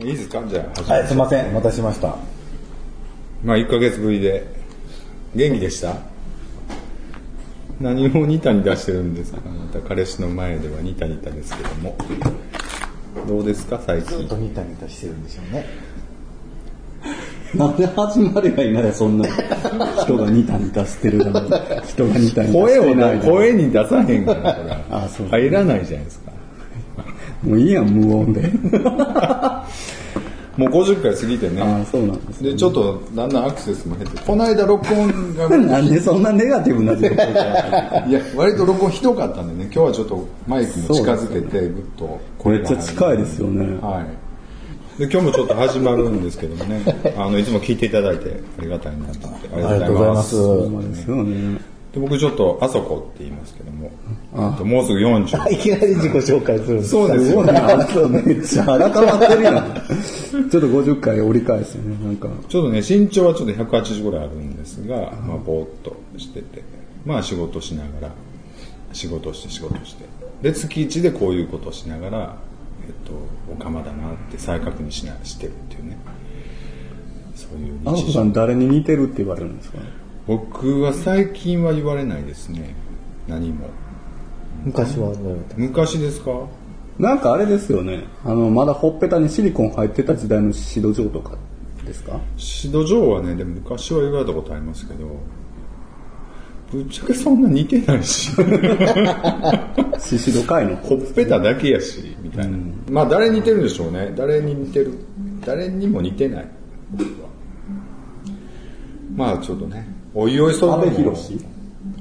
いいですかじゃあ、はい、すみません、お待たせしました。まあ、1ヶ月ぶりで、元気でした？何をニタニタしてるんですか？あなた彼氏の前ではニタニタですけども。どうですか最ずっ近。とニタニタしてるんでしょうね。なんで始まりがいいならそんな 人がニタニタしてるのに人がニタニタ声をな 声に出さへんから、これあそう。入らないじゃないですか。もういいやん無音で。もう50回過ぎてね。ああそうなんですね。で、ちょっとだんだんアクセスも減って、この間録音が、なんでそんなネガティブな状況いや、割と録音ひどかったんでね、今日はちょっとマイクも近づけて、ぐっと。めっちゃ近いですよね。はい。で、今日もちょっと始まるんですけどもね、あの、いつも聞いていただいてありがたいなと。思って、ありがとうございます。で僕ちょっと、あそこって言いますけども、えっともうすぐ40。いきなり自己紹介する。んですそうですよ。ね。あそうめっちゃ改まってるやん。ちょっと50回折り返すね。なんか。ちょっとね、身長はちょっと180ぐらいあるんですが、まあ、ぼーっとしてて、まあ、仕事しながら、仕事して仕事して。で、月1でこういうことをしながら、えっと、おかまだなって再確認しな、してるっていうね。そういう日常あの子さん。誰に似てるって言われるんですか？僕は最近は言われないですね。何も。昔は言われた？昔ですか？なんかあれですよねあのまだほっぺたにシリコン入ってた時代のシドジョウとかですか？シドジョーはね、でも昔は言われたことありますけど、ぶっちゃけそんな似てないし。シシド界のほっぺただけやし、みたいな。まあ誰に似てるんでしょうね。誰に似てる。誰にも似てない。僕は。まあちょっとね、おいおいそ阿の部寛？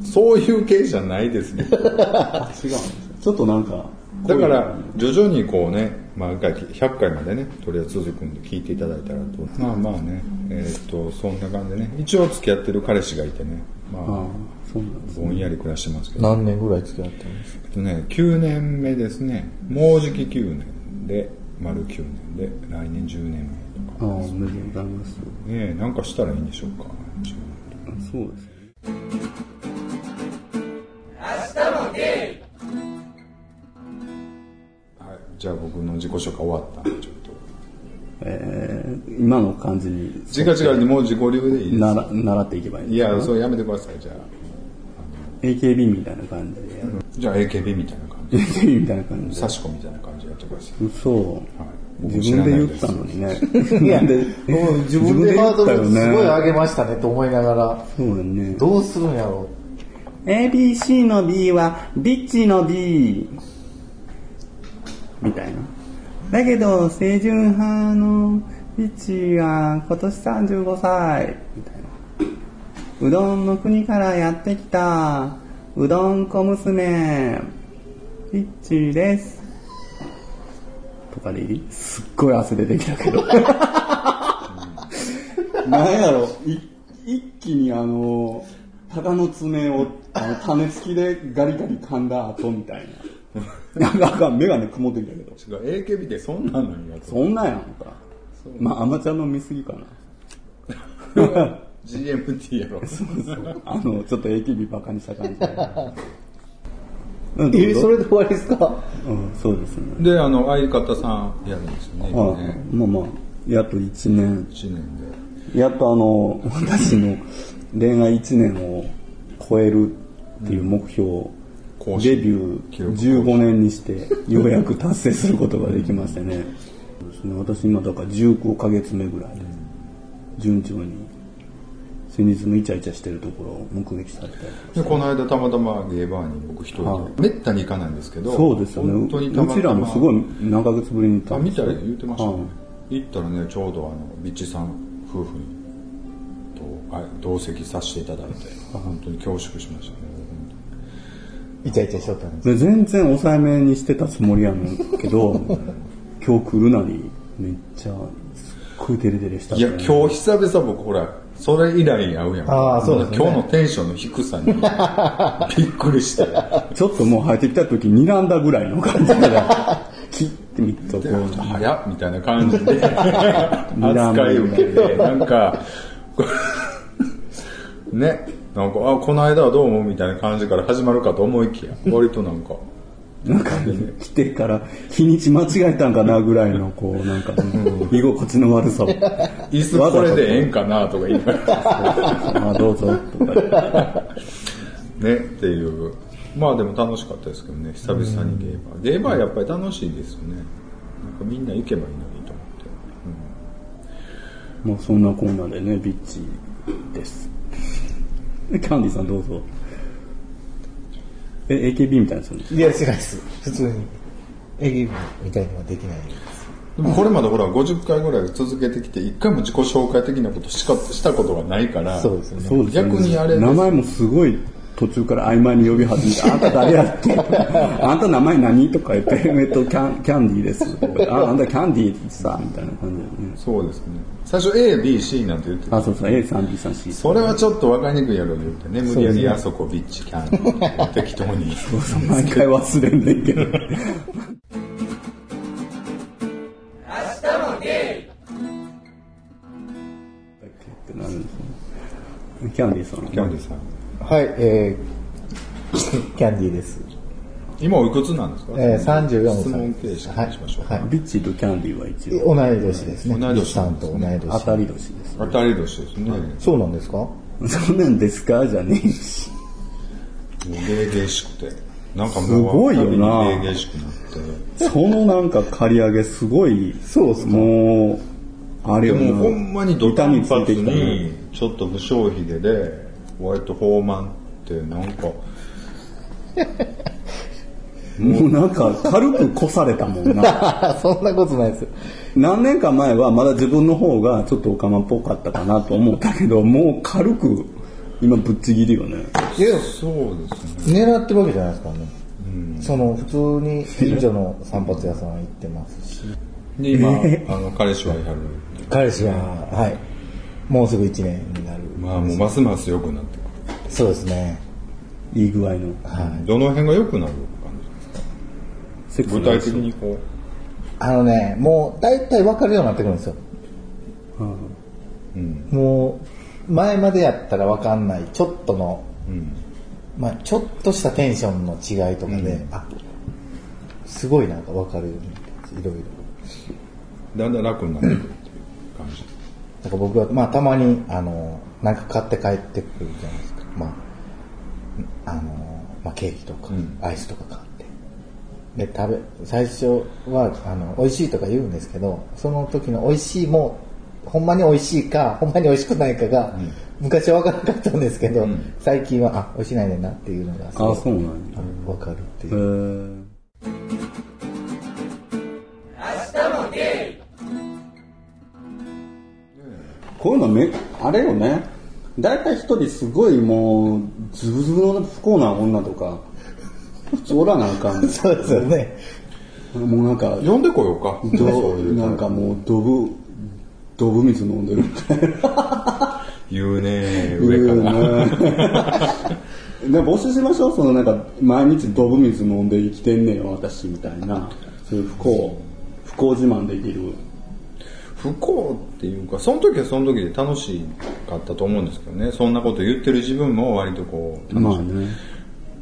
そういう系じゃないですね。違う ちょっとなんかだから、徐々にこうね、まあ、100回までね、とりあえず続くんで聞いていただいたらと。まあまあね、えーっと、そんな感じでね、一応付き合ってる彼氏がいてね、まあああ、そうなんですぼんやり暮らしてますけど、何年ぐらい付き合ってるんですか？えっとね、9年目ですね。もうじき9年で、丸9年で、来年10年ああおめでとうございます目。ねえ、なんかしたらいいんでしょうか。そうですはい。じゃあ僕の自己紹介終わったんで、ちょっと。えー、今の感じに。違う違う、もう自己流でいいです。なら習っていけばいいんいや、ですかそうやめてください、じゃあ。AKB みたいな感じで、じゃあ AKB みたいな感じ。AKB みたいな感じで。サシコみたいな感じでやってください。嘘、はい。自分で言ったのにね。いや、でもう自分でハードルすごい上ねげましたねと思いながら、そうだね。どうするんやろ ABC の B はビッチの B みたいなだけど清純派のビッチは今年35歳みたいなうどんの国からやってきた。うどん小娘。ビッチです。とかでいい？すっごい汗出てきたけど。なんやろ。い一気にあの鷹の爪をあの種付きでガリガリ噛んだ後みたいな。なんかあかん眼鏡曇ってきたけど違う、AKB ってそんなんなんやと。そんなんやんかまあアマちゃんの見過ぎかな GMT やろ。あのちょっと AKB バカにした感じ。え、それで終わりですか？うんそうですねで、あの、相方さんやるんですよね、今はいね。まあまあやっと1年1年で。やっとあの 私の恋愛1年を超えるっていう目標をデビュー15年にしてようやく達成することができましてね。そうですね。私今だから15ヶ月目ぐらいで順調に先日もイチャイチャしてるところを目撃されたりで、この間たまたまゲーバーに僕一人はで、めったに行かないんですけど、そうですよね。本当にたまたま。うちらもすごい何ヶ月ぶりに行ったあ、んですよ見たら言ってました。ね。はい。行ったらね、ちょうどあの、ビッチさん夫婦に、と、あ同席させていただいて、本当に恐縮しましたね。イチャイチャしとったんです。で全然抑えめにしてたつもりやねんけど 今日来るなりめっちゃすっごいデレデレしたいや、今日久々僕ほら、それ以来会うやん。あーそうですね今日のテンションの低さに びっくりして。ちょっともう入ってきた時睨んだぐらいの感じで切ってみっとこでう早っみたいな感じで 扱い受けて、なんか、ね、なんか、あ、この間はどうもみたいな感じから始まるかと思いきや、割となんか、なんか、来てから日にち間違えたんかなぐらいの、こう、なんか、居心地の悪さを。椅子これでええんかなとか言いながら、あ、どうぞ、とか。ね、っていう。まあでも楽しかったですけどね、久々にゲーバー。ゲーバーやっぱり楽しいですよね。なんかみんな行けばいいのにと思って。まあそんなこんなでね、ビッチです。でキャンディーさんどうぞ。え、AKB みたいなやついや、しないです。普通に。エギみたいにはできないです。でもこれまでほら50回ぐらい続けてきて一回も自己紹介的なことしかしたことがないからそうですよね。逆にあれです名前もすごい途中から曖昧に呼び始めて、あんた誰やっけ あんた名前何？とか言って、えっと、キャンキャンディーです。あ、あんたキャンディーさ、みたいな感じでね。そうですね。最初 ABC なんて言ってた。あ、そうそう、A さん、B さん、C さん。それはちょっと分かりにくいやろ言ってね。無理やりあそこビッチキャン適当に。毎回忘れんねんけど。ってなるんですね。キャンディーさん。キャンディーさんはい、えー、キャンディーです。今おいくつなんですか、えー、34歳。質問形式にしましょうか、はい。ビッチとキャンディーは一はい、応同い年ですね。同い年さんと同い年。当たり年です。当たり年ですね、もそうなんですか？そんなんですか？じゃねえし。うゲーゲーしくてなんかもうすごいよな会うたびにゲーゲーしくなってそのなんか刈り上げすごい、そうっすかもう、あれよな。でもほんまにド板につい短髪てきたねにちょっと不精ひげで割と豊満ってなんか もうなんか軽く越されたもんな。そんなことないですよ。何年か前はまだ自分の方がちょっとオカマっぽかったかなと思ったけど、もう軽く今ぶっちぎりよね。いや、そうですね狙ってるわけじゃないですからね。その、普通に近所の散髪屋さん行ってますし。で今あの彼氏はやる彼氏は、はい。もうすぐ1年になる。まあもうますます良くなってくそうですね。いい具合の。はい。るどの辺が良くなる感セックスのじ具体的にこあのね、もう大体分かるようになってくるんですよ。うんううんもう、前までやったら分かんない、ちょっとの、うんまあちょっとしたテンションの違いとかで、あ、すごいなんか分かるようになっていろいろ。だんだん楽になってくるっていう感じなんか僕は、まあたまに、あの、なんか買って帰ってくるじゃないですか。まあ、あの、まあケーキとか、うんアイスとか買って。で、食べ、最初は、あの、美味しいとか言うんですけど、その時の美味しいも、ほんまに美味しいか、ほんまに美味しくないかが、昔は分からなかったんですけど、ん最近は、あ、美味しないねんなっていうのがあ、そうなん分かるってへいう。こういうのめ、あれよね。大体一人すごいもう、ズブズブの不幸な女とか、普通おらなあかん。ね そうですよね。もうなんか、呼んでこようか。どそういうなんかもう、ドブ、ドブ水飲んでるみたいな。言うね上から。で募集しましょう。そのなんか毎日ドブ水飲んで生きてんねんよ私みたいな。そういう不幸不幸自慢できる不幸っていうかその時はその時で楽しかったと思うんですけどね。そんなこと言ってる自分も割とこう楽しい、まあね。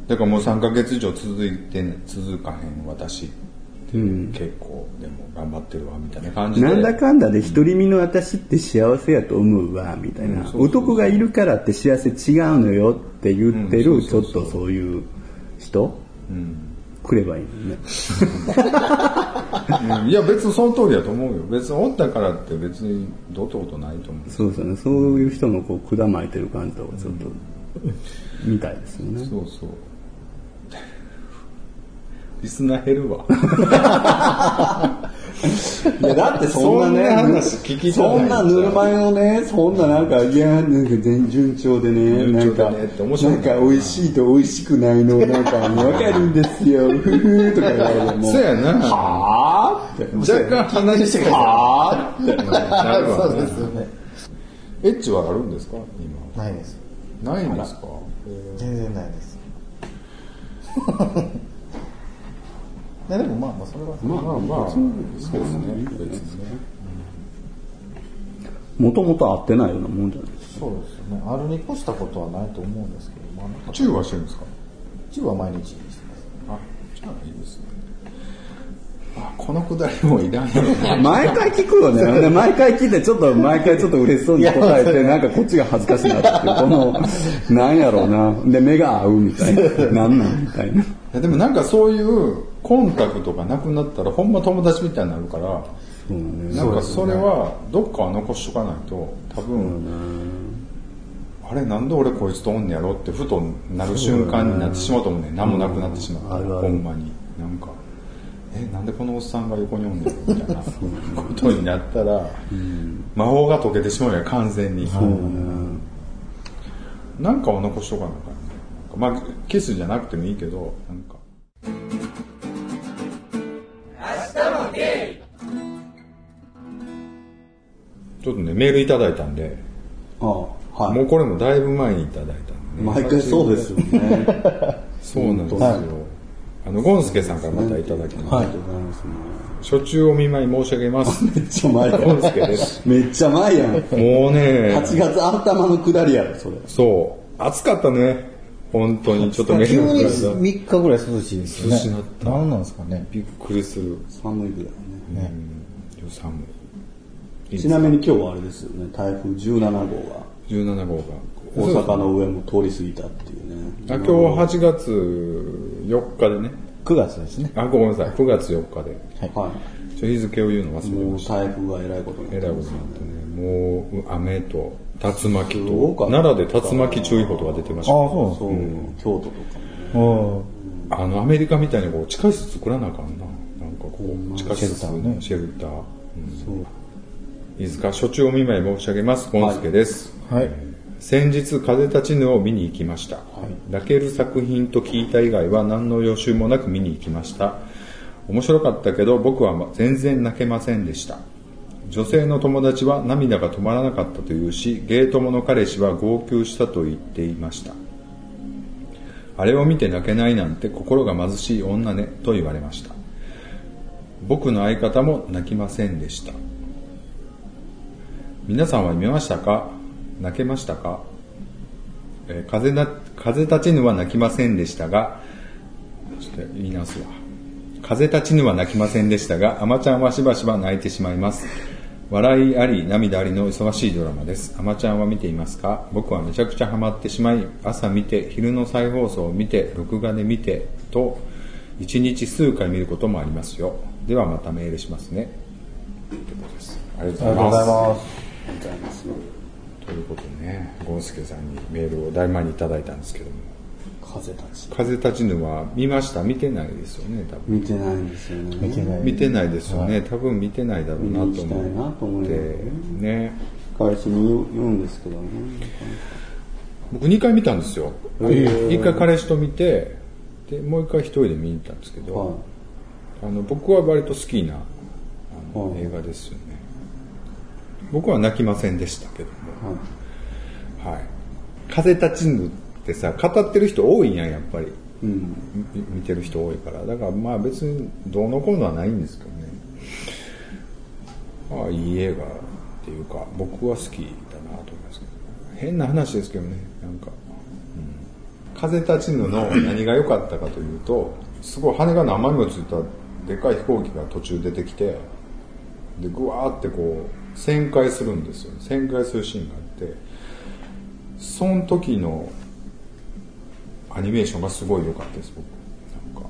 だからもう3ヶ月以上続いてん続かへん私。うん。結構でも頑張ってるわみたいな感じで。なんだかんだで独り身の私って幸せやと思うわみたいな、男がいるからって幸せ違うのよって言ってる、うんちょっとそういう人。うん来ればいいのね。うん。いや別にその通りだと思うよ。別におったからって別にどうってことないと思う。そうですよね。そういう人のこう管巻いてる感じとかちょっと見たいですよね、そうそう。リスナー減るわ いや、だってそんなね、そんな話聞きたないそんなぬるま湯のね、そんななんか、いや、なんか全順調でね、なんか、なんか美味しいと美味しくないの、なんか、わかるんですよ、ふふとか言われても。そうやなはぁって。若干話してはぁって。そうですよね。エッチはあるんですか？今ないです。ないんですか？全然ないです。いやでもまあまあそれは、まあまあそうですね。別にねもともと会ってないようなもんじゃないですそうですよね。あるに越したことはないと思うんですけど、まあ、なんかチューはしてるんですか？チューは毎日にしてますあじゃあいいですね。あこのくだりもいらんやろな毎回聞くよね。で毎回聞いて、ちょっと毎回ちょっと嬉しそうに答えて、なんかこっちが恥ずかしいなっていう、この、なんやろうな。で、目が合うみたいな。なんなんみたいな。いやでもなんかそういうコンタクトがなくなったらほんま友達みたいになるからそうね。なんかそれはどっかは残しとかないと多分あれなんで俺こいつとおんねやろってふとなる瞬間になってしまうと思うね。何もなくなってしまうほんまに。なんかえなんでこのおっさんが横におんねやろみたいな ことになったら魔法が解けてしまうやん完全に。なんかは残しとかなあかんね。なんかまあキスじゃなくてもいいけどなんかちょっとねメールいただいたんでああ、はい。もうこれもだいぶ前にいただいたんで、ね、毎回そうですよね。そうなんですよ、はい。あのゴンスケさんからまたいただきました、ありがとうござい。ますね。初中お見舞い申し上げます。めっちゃ前やゴンスケです。めっちゃ前やん。もうね8月頭の下りやろ、それ。そう。暑かったね。本当に。ちょっとメ急にールが3日ぐらい涼しいですよね。涼しなった。何なんですかね。びっくりする、寒いぐらいね。ねうん、寒いちなみに今日はあれですよね、台風17号が17号が。大阪の上も通り過ぎたっていうね。あ今日8月4日でね。9月ですね。あごめんなさい。9月4日で。はちょ日付を言うの忘い。もうれました。台風がえらいことになえらいことになってね。もう雨と竜巻と奈良で竜巻注意報とか出てました。ああそうそう、京都とかもね。うんあのアメリカみたいにこう地下室作らなあかんな。なんかこう地下室シェルターね。シェルター。うん。そう。いいですか初中お見舞い申し上げます。ゴンスケです、はい。先日風立ちぬを見に行きました、泣ける作品と聞いた以外は何の予習もなく見に行きました。面白かったけど僕は全然泣けませんでした。女性の友達は涙が止まらなかったというしゲートモの彼氏は号泣したと言っていました。あれを見て泣けないなんて心が貧しい女ねと言われました。僕の相方も泣きませんでした皆さんは見ましたか？泣けましたか、えー風な風立ちぬは泣きませんでしたがちょっと言い直すわ。風立ちぬは泣きませんでしたがあまちゃんはしばしば泣いてしまいます。笑いあり涙ありの忙しいドラマです。あまちゃんは見ていますか？僕はめちゃくちゃハマってしまい朝見て昼の再放送を見て録画で見てと一日数回見ることもありますよ。ではまたメールしますね。ということです。ありがとうありがとうございます。ございます。ということでね、ゴンスケさんにメールをだいぶ前にいただいたんですけども、風たち。風立ちぬは見ました見てないですよね、多分。見てないんですよね。見てない見てないですよね、多分見てないだろうなと見に行きたいなと思っ思いますて、ね。会社に言う言うんですけどね。僕2回見たんですよ。へー1回彼氏と見て、で、もう1回一人で見に行ったんですけど、はあの僕は割と好きなあのはい映画ですよね。僕は泣きませんでしたけども。い。はい。はい。風立ちぬってさ、語ってる人多いんやん、やっぱり。うん。み見てる人多いから。だからまあ別にどうのこうのはないんですけどね。まあいい映画っていうか、僕は好きだなと思いますけど。変な話ですけどね、なんか。うん、風立ちぬの何が良かったかというと、すごい羽が何枚もついたでかい飛行機が途中出てきて、で、ぐわーってこう、旋回するんですよ。旋回するシーンがあって、その時のアニメーションがすごい良かったです、僕。なんか。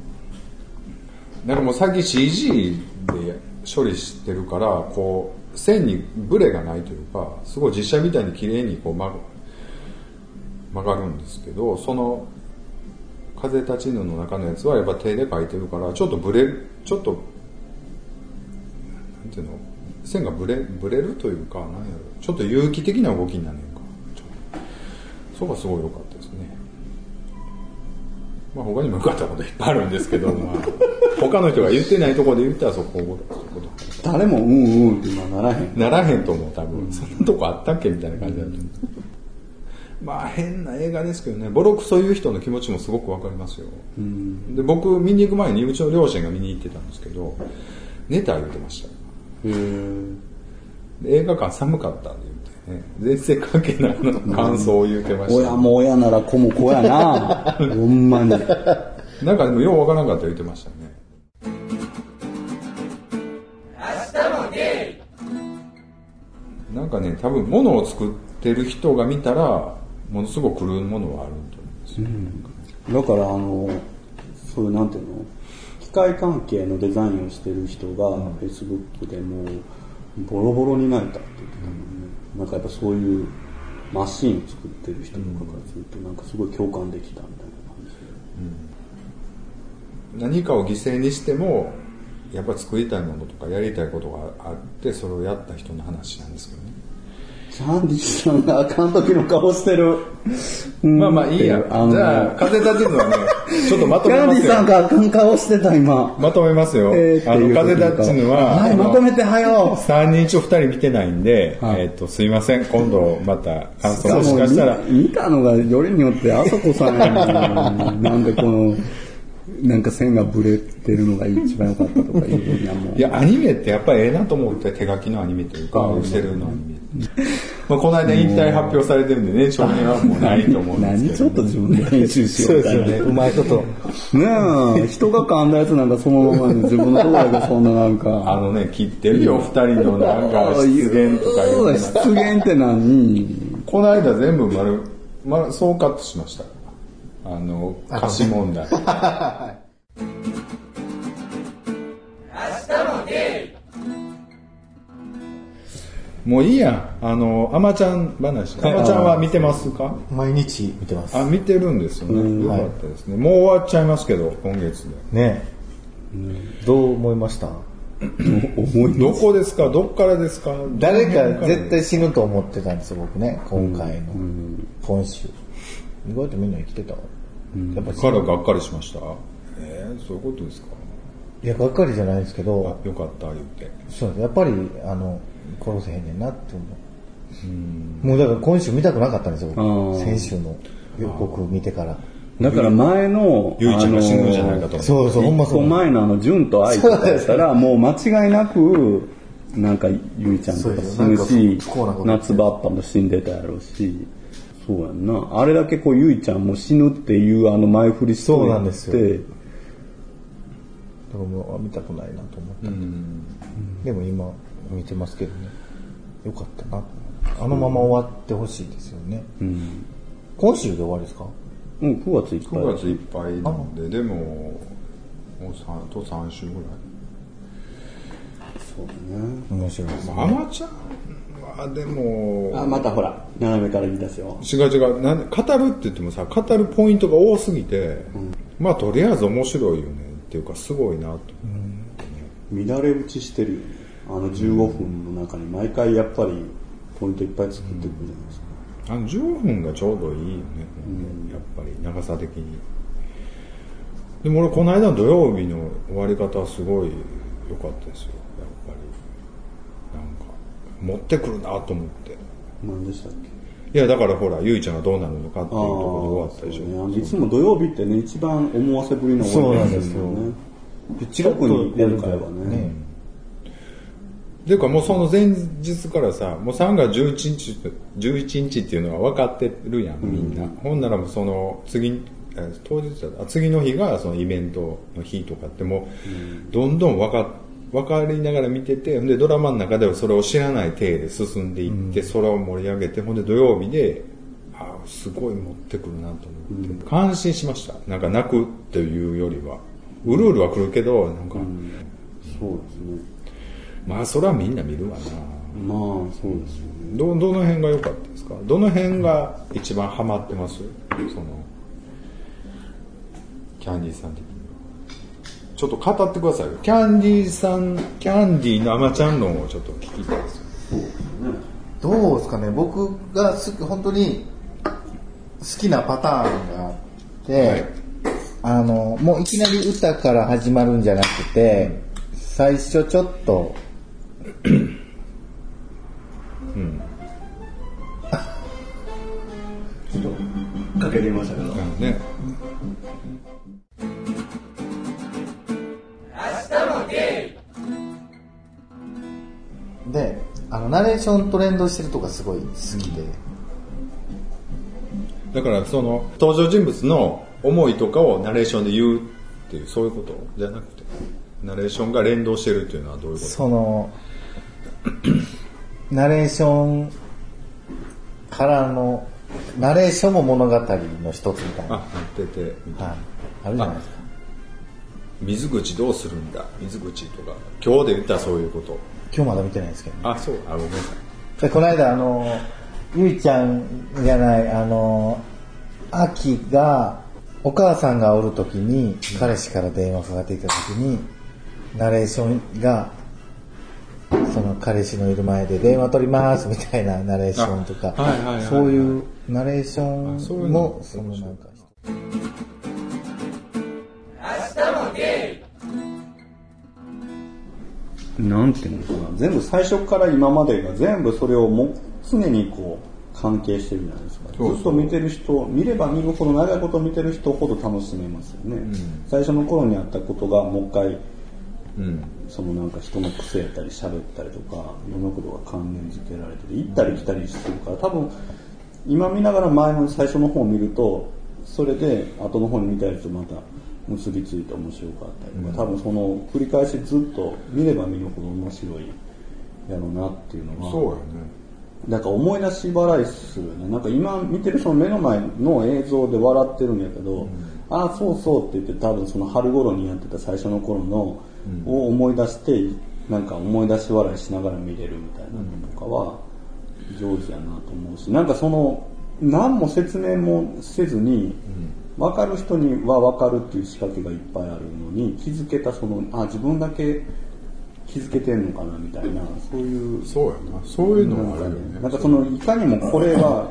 なんかもう最近 CG で処理してるから、こう、線にブレがないというか、すごい実写みたいに綺麗にこう曲が曲がるんですけど、その、風立ちぬの中のやつはやっぱ手で描いてるから、ちょっとブレ、ちょっと、なんていうの、線がブレ、ブレるというか、なんやろ、ちょっと有機的な動きになるのか。そこがすごい良かったですね。まあ他にも良かったこといっぱいあるんですけど、まあ、他の人が言ってないところで言ったらそこ、そこ誰もうんうんって今ならへん。ならへんと思う、多分。そんなとこあったっけ？みたいな感じだと思う。まあ変な映画ですけどね、ボロクソ言う人の気持ちもすごくわかりますよ。うん。で、僕見に行く前にうちの両親が見に行ってたんですけど、寝た言ってました。映画館寒かったって言って。ね。全然関係ないの。感想を言うてました、親も親なら子も子やな。ほんまに。なんかでもようわからんかった言ってましたね。なんかね多分物を作ってる人が見たらものすごく来るものはあると思うんですよ、だからあの、そういうなんていうの？機械関係のデザインをしてる人が、フェイスブックでもうボロボロになれたって言ってたもんね。なんかやっぱそういうマシンを作ってる人とかからすると、なんかすごい共感できたみたいな感じで。何かを犠牲にしてもやっぱり作りたいものとかやりたいことがあってそれをやった人の話なんですけどねキャンディーさんがあかん時の顔してる。まあまあいいや。じゃあ、風立ちぬはね、ちょっとまとキャンディーめますよ。さんがあかん顔してた今。まとめますよ。えーあの、風立ちぬは、はい、まとめてはよ。3人一応2人見てないんで、はいえっ、と、すいません。今度また感想もしかしたら、見見たのがよりによってあそこさんなんでこのなんか線がブレてるのが一番良かったとかいういやもういや、アニメってやっぱりええなと思って、手書きのアニメというか、うん寄せるのアニメ。まあ、この間引退発表されてるんでね、少年はもうないと思うんですけど。何ちょっと自分で編集しようみたいなねうまいこと。え人が噛んだやつなんかそのままで自分のところだけそんななんかあのね、切ってるよ、二人のなんか出現とか言うて出現って何？この間全部丸、丸、総カットしました。あの、歌詞問題。もういいやん。あの、あまちゃん話。あまちゃんは見てますか？毎日見てます。あ、見てるんですよね。よかったですね。もう終わっちゃいますけど、今月で。ねどう思いました？思 いどこですか？どっからですか？誰か絶対死ぬと思ってたんですよ、僕ね。今回の。今週。意外とみんな生きてた？わ。やっぱ死からぬがっかりしました？えー、そういうことですか？いや、がっかりじゃないですけど、あよかった、言って。そうです。やっぱり、あの、殺せへんねんなって思う。もうだから今週見たくなかったんですよ、先週の。予告見てから。だから前のゆいちゃんが死ぬんじゃないかと。そうそう、ほんまそう。前のあの、純と愛とかやったら、もう間違いなく、なんか、ゆいちゃんとか死ぬし夏場っぱも死んでたやろうし、そうやんな。あれだけこう、ゆいちゃんも死ぬっていうあの前振りそうなんですよってだからもうあ見たくないなと思った。でも今見てますけどね。よかったなあのまま終わってほしいですよね。うん。今週で終わりですか？うん、9月いっぱい。9月いっぱいなんで、でも、もう3あと3週ぐらい。そうだね。面白いですね。まあ、アマちゃんはでも、あ、またほら、斜めから言い出すよ。違う違うなんで語るって言ってもさ語るポイントが多すぎて、まあとりあえず面白いよねっていうかすごいなと、乱れ打ちしてるよね。あの15分の中に毎回やっぱりポイントいっぱい作ってくるじゃないですか。あの15分がちょうどいいよね、やっぱり長さ的にでも俺この間の土曜日の終わり方はすごい良かったですよ持ってくるなと思って。何でしたっけ？いやだからほらゆいちゃんがどうなるのかっていうところで終わったでしょ。ね。いつも土曜日ってね、一番思わせぶりの終わり方ですよ。ね。特に今回はね。っていうかもうその前日からさもう3月11日11日っていうのは分かってるやんみんな、ほんならもうその次えー当日だあ次の日がそのイベントの日とかってもうどんどん分か分かりながら見ててでドラマの中ではそれを知らない体で進んでいって、それを盛り上げてほんで土曜日であーすごい持ってくるなと思って、感心しました。なんか泣くっていうよりは。うるうるは来るけどなんか、そうですね。まあそれはみんな見るわな。まあ、そうですよね。どどの辺が良かったですか？どの辺が一番ハマってます？そのキャンディーさん的に。はちょっと語ってくださいよ。キャンディーさんキャンディーのアマちゃん論をちょっと聞きたいですよどうですかね。僕が好き本当に好きなパターンがあって、はい。あのもういきなり歌から始まるんじゃなくて、最初ちょっとナレーションと連動してるとかすごい好きで、だからその登場人物の思いとかをナレーションで言うっていうそういうことじゃなくてナレーションが連動してるっていうのはどういうこと？そのナレーションからのナレーションも物語の一つみたいな、あなっててみたいな。はい、あるじゃないですか。水口どうするんだ？水口とか今日で言ったらそういうこと今日まだ見てないですけどね。あそう。あごめんなさい。でこの間あのゆいちゃんじゃないあのあきがお母さんがおる時に彼氏から電話かかってきた時にナレーションがその彼氏のいる前で電話取りますみたいなナレーションとかあはいはいそういうナレーションもそのなんかなんていうのかな。全部最初から今までが全部それをも常にこう関係してるじゃないですか。ずっと見てる人見れば見るほど長いこと見てる人ほど楽しめますよね、最初の頃にあったことがもう一回うん。そのなんか人の癖やったり喋ったりとか世のことが関連付けられてて行ったり来たりしてるから多分今見ながら前の最初の方を見るとそれで後の方に見たやつとまた結びついて面白かったりとか、多分その繰り返しずっと見れば見るほど面白いやろうなっていうのはそうやね。なんか思い出し払いするよね。なんか今見てるその目の前の映像で笑ってるんやけど、ああ、そうそうって言って多分その春頃にやってた最初の頃の、を思い出して、なんか思い出し笑いしながら見れるみたいなのとかは上手やなと思うし、なんかその、何も説明もせずに、分かる人には分かるっていう仕掛けがいっぱいあるのに、気づけたその、あ、自分だけ気づけてんのかなみたいな、そういうそうやな。そういうのもあるよね。なんかそのいかにもこれは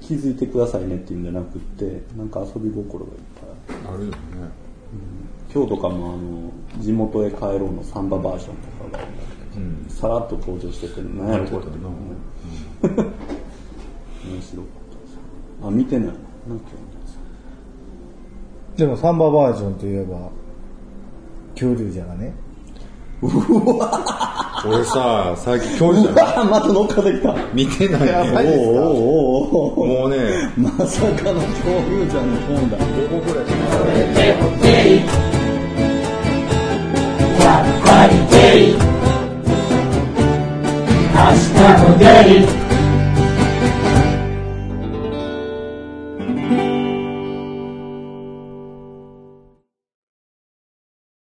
気づいてくださいねっていうんじゃなくってなんか遊び心がいっぱいある。あるよね。今日とかもあの地元へ帰ろうのサンババージョンとかが、さらっと登場してて何やろこれ。って、面白かったです。あ見てない。な今日でもサンババージョンといえば恐竜じゃがね。俺さ最近教師じゃない？あまた乗っかってきた。見てないやばいねおうおうおうおう。もうね。まさかの恐竜じゃんの本だ。ここぐらい明日もデイ